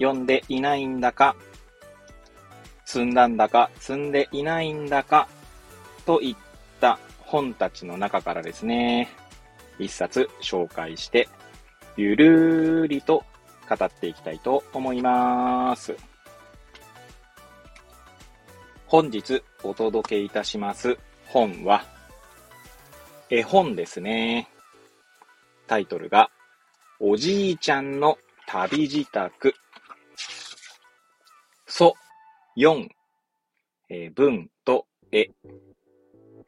読んでいないんだか、積んだんだか、積んでいないんだか、といった本たちの中からですね、一冊紹介して、ゆるーりと語っていきたいと思います。本日お届けいたします本は、絵本ですね。タイトルが、おじいちゃんの旅支度。そ、4、えー、文と絵、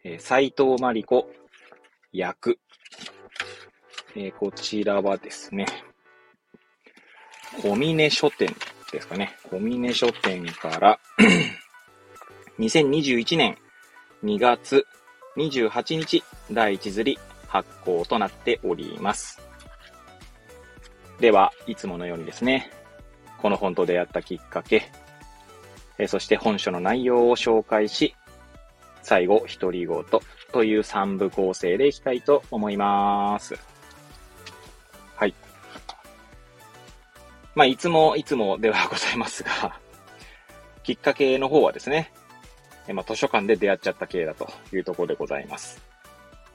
えー、斎藤真理子、役。えー、こちらはですね、小峰書店ですかね。小峰書店から2021年2月28日第1釣り発行となっております。では、いつものようにですね、この本と出会ったきっかけ、えそして本書の内容を紹介し、最後、独り言という3部構成でいきたいと思います。はい。まあ、いつもいつもではございますが、きっかけの方はですね、まあ、図書館で出会っちゃった系だというところでございます。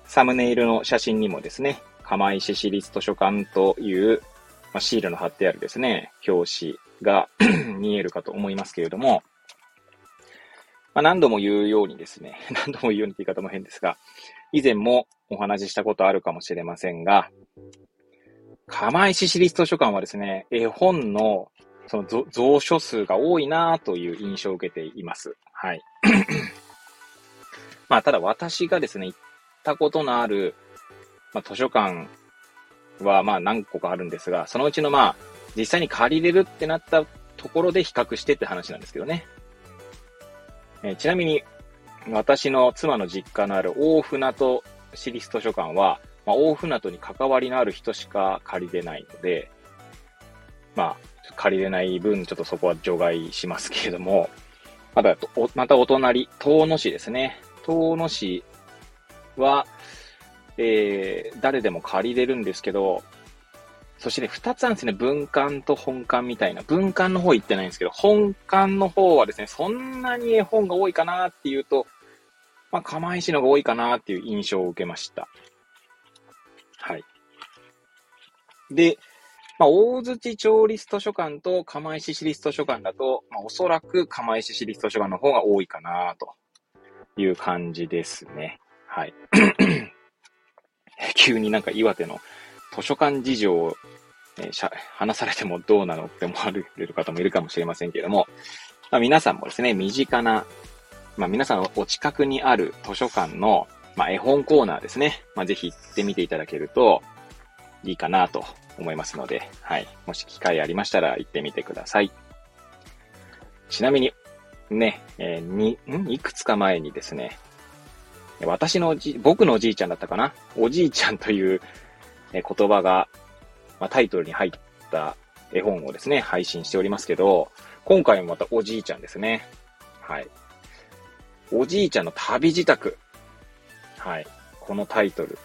サムネイルの写真にもですね、釜石市立図書館という、まあ、シールの貼ってあるですね、表紙が 見えるかと思いますけれども、まあ、何度も言うようにですね、何度も言うようにって言い方も変ですが、以前もお話ししたことあるかもしれませんが、釜石市立図書館はですね、絵本のその蔵書数が多いなという印象を受けています。はい。まあ、ただ私がですね、行ったことのある、まあ、図書館はまあ何個かあるんですが、そのうちのまあ、実際に借りれるってなったところで比較してって話なんですけどね。えー、ちなみに、私の妻の実家のある大船渡市立図書館は、まあ、大船渡に関わりのある人しか借りれないので、まあ、借りれない分、ちょっとそこは除外しますけれども、まだ、またお隣、遠野市ですね。遠野市は、えー、誰でも借りれるんですけど、そしてね、二つあるんですね。文館と本館みたいな。文館の方行ってないんですけど、本館の方はですね、そんなに絵本が多いかなっていうと、まあ、釜石のが多いかなっていう印象を受けました。はい。で、まあ、大槌町立図書館と釜石市立図書館だと、まあ、おそらく釜石市立図書館の方が多いかなという感じですね。はい。急になんか岩手の図書館事情を、えー、話されてもどうなのって思われる方もいるかもしれませんけれども、まあ、皆さんもですね、身近な、まあ、皆さんお近くにある図書館の、まあ、絵本コーナーですね。まあ、ぜひ行ってみていただけるといいかなと思いますので、はい。もし機会ありましたら行ってみてください。ちなみに、ね、えー、に、ん？いくつか前にですね、私のじ、僕のおじいちゃんだったかな？おじいちゃんという言葉が、まあ、タイトルに入った絵本をですね、配信しておりますけど、今回もまたおじいちゃんですね。はい。おじいちゃんの旅支度。はい。このタイトル。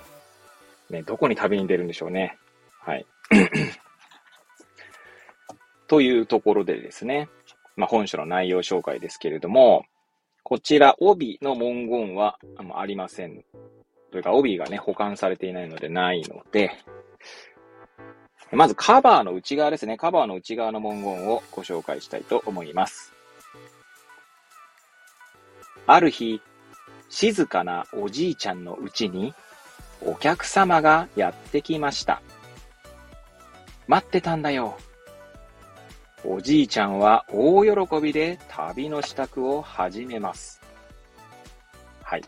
ね、どこに旅に出るんでしょうね。はい。というところでですね、まあ、本書の内容紹介ですけれども、こちら帯の文言はありませんというか帯がね、保管されていないのでないので、まずカバーの内側ですね。カバーの内側の文言をご紹介したいと思います。ある日、静かなおじいちゃんのうちにお客様がやってきました。待ってたんだよ。おじいちゃんは大喜びで旅の支度を始めます。はい。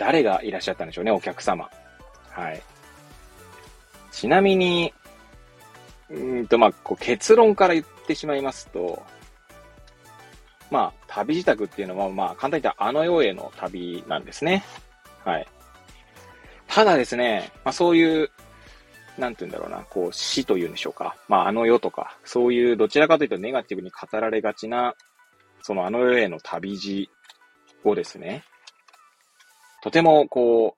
誰がいらっしゃったんでしょうね、お客様。はい。ちなみに、うんと、まあ、こう結論から言ってしまいますと、まあ、旅自宅っていうのは、まあ、簡単に言ったらあの世への旅なんですね。はい。ただですね、まあそういう、なんて言うんだろうな、こう死というんでしょうか。まああの世とか、そういうどちらかというとネガティブに語られがちな、そのあの世への旅路をですね、とてもこ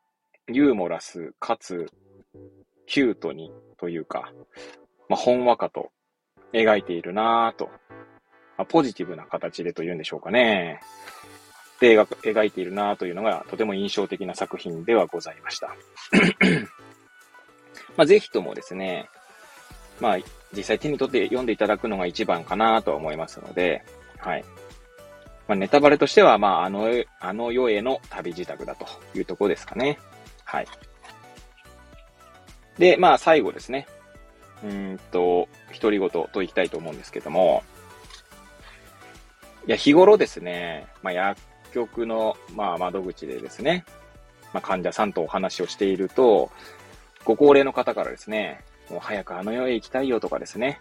う、ユーモラスかつ、キュートにというか、まあ、ほんわかと描いているなぁと、まあ、ポジティブな形でというんでしょうかね。で描いているなぁというのがとても印象的な作品ではございました。まあ、ぜひともですね、まあ、実際手に取って読んでいただくのが一番かなとは思いますので、はい。まあ、ネタバレとしては、まあ、あの、あの世への旅自宅だというところですかね。はい。で、まあ、最後ですね。うんと、独り言といきたいと思うんですけども、いや、日頃ですね、まあ、薬局の、まあ、窓口でですね、まあ、患者さんとお話をしていると、ご高齢の方からですね、もう早くあの世へ行きたいよとかですね、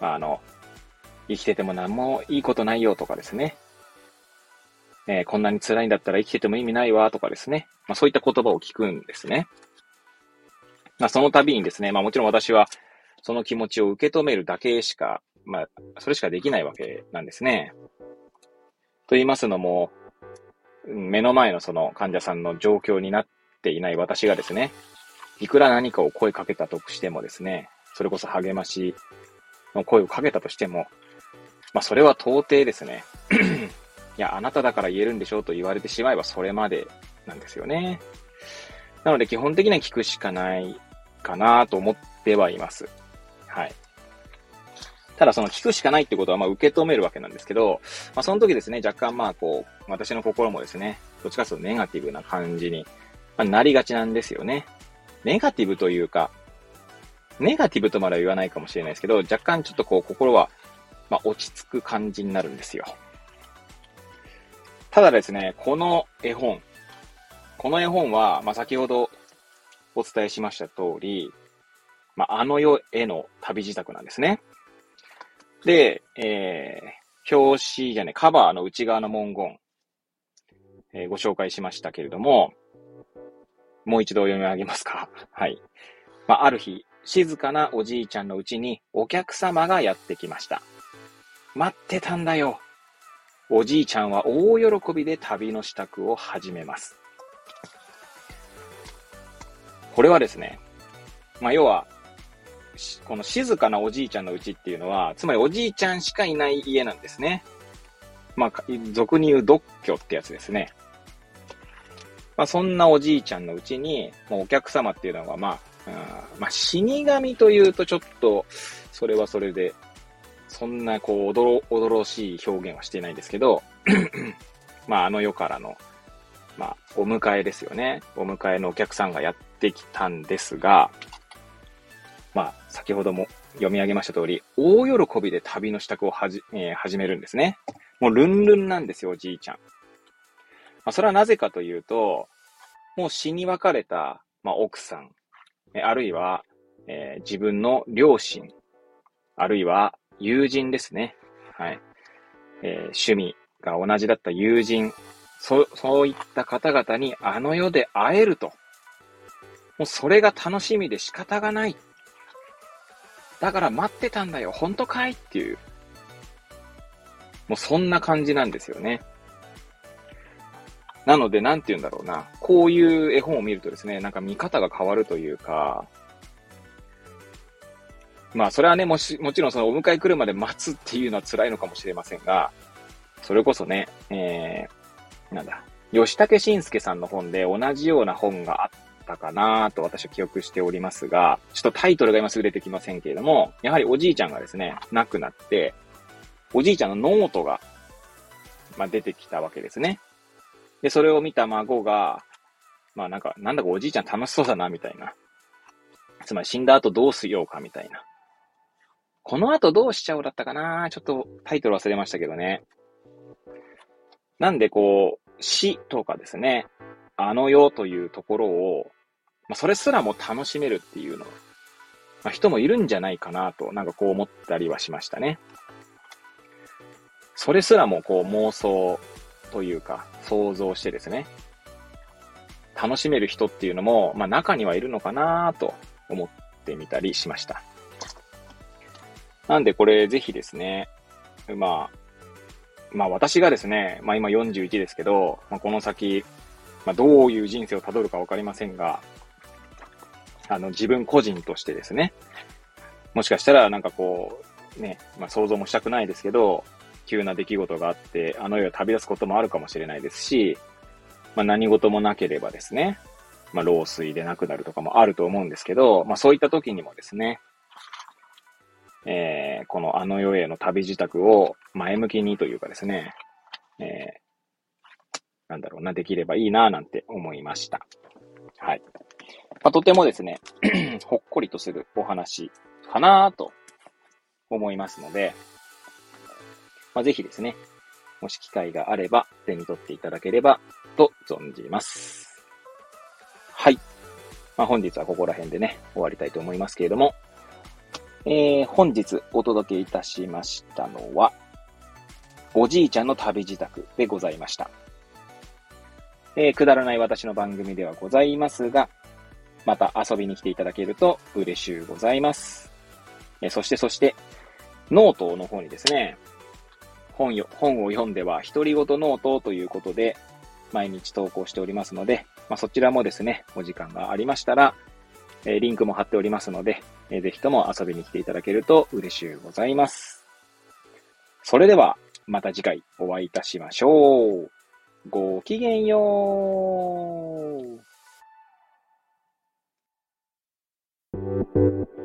まあ、あの、生きてても何もいいことないよとかですね、えー、こんなに辛いんだったら生きてても意味ないわとかですね、まあ、そういった言葉を聞くんですね。まあ、その度にですね、まあもちろん私はその気持ちを受け止めるだけしか、まあ、それしかできないわけなんですね。と言いますのも、目の前のその患者さんの状況になっていない私がですね、いくら何かを声かけたとしてもですね、それこそ励ましの声をかけたとしても、まあそれは到底ですね、いや、あなただから言えるんでしょうと言われてしまえばそれまでなんですよね。なので基本的には聞くしかないかなと思ってはいます。はい。ただその聞くしかないってことはまあ受け止めるわけなんですけど、まあその時ですね、若干まあこう、私の心もですね、どっちかというとネガティブな感じに、まあ、なりがちなんですよね。ネガティブというか、ネガティブとまでは言わないかもしれないですけど、若干ちょっとこう心は、まあ落ち着く感じになるんですよ。ただですね、この絵本、この絵本は、まあ先ほどお伝えしました通り、まああの世への旅自宅なんですね。で、えー、表紙じゃね、カバーの内側の文言、えー、ご紹介しましたけれども、もう一度読み上げますか。はい。まあ、ある日、静かなおじいちゃんのうちにお客様がやってきました。待ってたんだよ。おじいちゃんは大喜びで旅の支度を始めます。これはですね、まあ、要は、この静かなおじいちゃんのうちっていうのは、つまりおじいちゃんしかいない家なんですね。まあ、俗に言う独居ってやつですね。まあ、そんなおじいちゃんのうちに、もうお客様っていうのは、まあ、あまあ、死神というとちょっと、それはそれで、そんな、こう、おどろ、おどろしい表現はしていないんですけど、まあ、あの世からの、まあ、お迎えですよね。お迎えのお客さんがやってきたんですが、まあ、先ほども読み上げました通り、大喜びで旅の支度をはじ、えー、始めるんですね。もうルンルンなんですよ、おじいちゃん。まあ、それはなぜかというと、もう死に別れた、まあ、奥さん、あるいは、えー、自分の両親、あるいは友人ですね。はい。えー、趣味が同じだった友人、そ、そういった方々にあの世で会えると。もうそれが楽しみで仕方がない。だから待ってたんだよ、本当かいっていう。もうそんな感じなんですよね。なので、なんて言うんだろうな。こういう絵本を見るとですね、なんか見方が変わるというか、まあ、それはね、もし、もちろんそのお迎え来るまで待つっていうのは辛いのかもしれませんが、それこそね、えー、なんだ、吉武慎介さんの本で同じような本があったかなと私は記憶しておりますが、ちょっとタイトルが今すぐ出てきませんけれども、やはりおじいちゃんがですね、亡くなって、おじいちゃんのノートが、まあ、出てきたわけですね。で、それを見た孫が、まあなんか、なんだかおじいちゃん楽しそうだな、みたいな。つまり死んだ後どうしようか、みたいな。この後どうしちゃおうだったかな？ちょっとタイトル忘れましたけどね。なんでこう、死とかですね、あの世というところをまあ、それすらも楽しめるっていうのまあ、人もいるんじゃないかなと、なんかこう思ったりはしましたね。それすらもこう妄想というか想像してですね、楽しめる人っていうのも、まあ中にはいるのかなと思ってみたりしました。なんでこれぜひですね、まあ、まあ私がですね、まあ今41ですけど、まあ、この先、まあどういう人生をたどるかわかりませんが、あの自分個人としてですね、もしかしたらなんかこう、ね、まあ想像もしたくないですけど、急な出来事があって、あの世を旅立つこともあるかもしれないですし、まあ、何事もなければですね、まあ、老衰で亡くなるとかもあると思うんですけど、まあ、そういった時にもですね、えー、このあの世への旅支度を前向きにというかですね、えー、なんだろうな、できればいいな、なんて思いました。はい。まあ、とてもですね、ほっこりとするお話かなと思いますので、まあ、ぜひですね、もし機会があれば手に取っていただければと存じます。はい。まあ、本日はここら辺でね、終わりたいと思いますけれども、えー、本日お届けいたしましたのは、おじいちゃんの旅じたくでございました。えー、くだらない私の番組ではございますが、また遊びに来ていただけると嬉しゅうございます。えー、そしてそして、ノートの方にですね、本よ本を読んでは独り言ノートということで、毎日投稿しておりますので、まあ、そちらもですね、お時間がありましたら、えー、リンクも貼っておりますので、えー、ぜひとも遊びに来ていただけると嬉しゅうございます。それでは、また次回お会いいたしましょう。ごきげんよう。